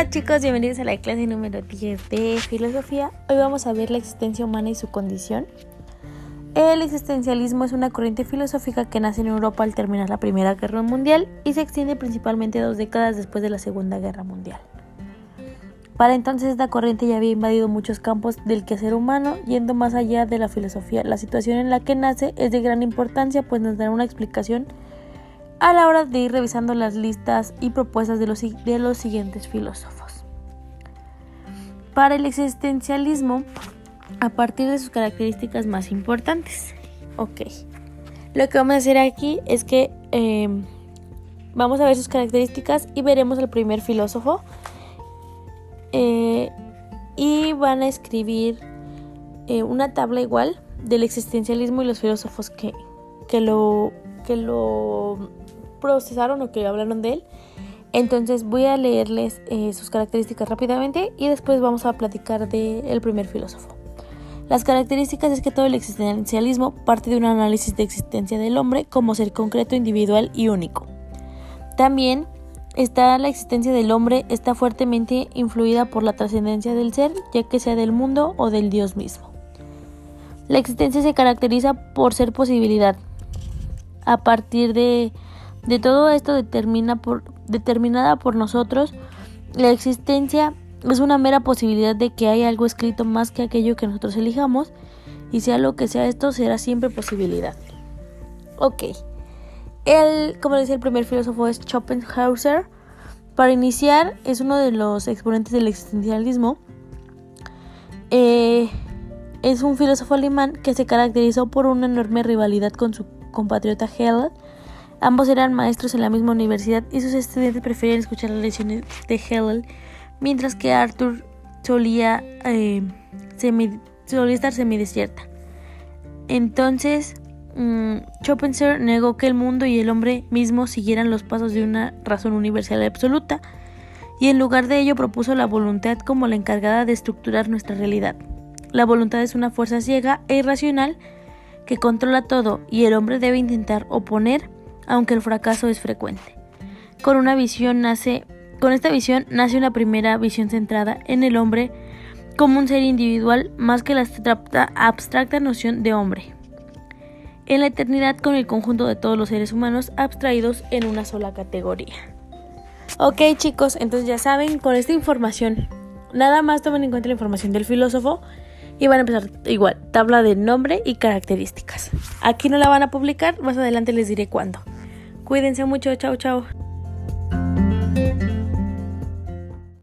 Hola chicos, bienvenidos a la clase número 10 de filosofía. Hoy vamos a ver la existencia humana y su condición. El existencialismo es una corriente filosófica que nace en Europa al terminar la Primera Guerra Mundial y se extiende principalmente dos décadas después de la Segunda Guerra Mundial. Para entonces esta corriente ya había invadido muchos campos del quehacer humano, yendo más allá de la filosofía. La situación en la que nace es de gran importancia, pues nos dará una explicación a la hora de ir revisando las listas y propuestas de los, de los siguientes filósofos. Para el existencialismo, a partir de sus características más importantes. Ok. Lo que vamos a hacer aquí es que em, vamos a ver sus características y veremos el primer filósofo. Eh, y van a escribir eh, una tabla igual del existencialismo y los filósofos que, que lo, lo procesaron o que hablaron de él. Entonces voy a leerles eh, sus características rápidamente y después vamos a platicar del primer filósofo. Las características es que todo el existencialismo parte de un análisis de existencia del hombre como ser concreto, individual y único. También está la existencia del hombre está fuertemente influida por la trascendencia del ser, ya que sea del mundo o del Dios mismo. La existencia se caracteriza por ser posibilidad. A partir de de todo esto determina por, determinada por nosotros, la existencia es una mera posibilidad de que haya algo escrito más que aquello que nosotros elijamos, y sea lo que sea esto, será siempre posibilidad. Ok. El, como decía el primer filósofo, es Schopenhauer. Para iniciar, es uno de los exponentes del existencialismo. Eh, es un filósofo alemán que se caracterizó por una enorme rivalidad con su compatriota Hegel Ambos eran maestros en la misma universidad y sus estudiantes preferían escuchar las lecciones de Hegel, mientras que Arthur solía, eh, solía estar semidesierta. Entonces, mmm, Schopenhauer negó que el mundo y el hombre mismo siguieran los pasos de una razón universal absoluta, y en lugar de ello propuso la voluntad como la encargada de estructurar nuestra realidad. La voluntad es una fuerza ciega e irracional que controla todo y el hombre debe intentar oponer aunque el fracaso es frecuente. Con una visión nace, con esta visión nace una primera visión centrada en el hombre como un ser individual más que la abstracta, noción de hombre. En la eternidad con el conjunto de todos los seres humanos abstraídos en una sola categoría. Ok chicos, entonces ya saben, con esta información, nada más tomen en cuenta la información del filósofo y van a empezar igual, tabla de nombre y características. Aquí no la van a publicar, más adelante les diré cuándo. Cuídense mucho, chao, chao.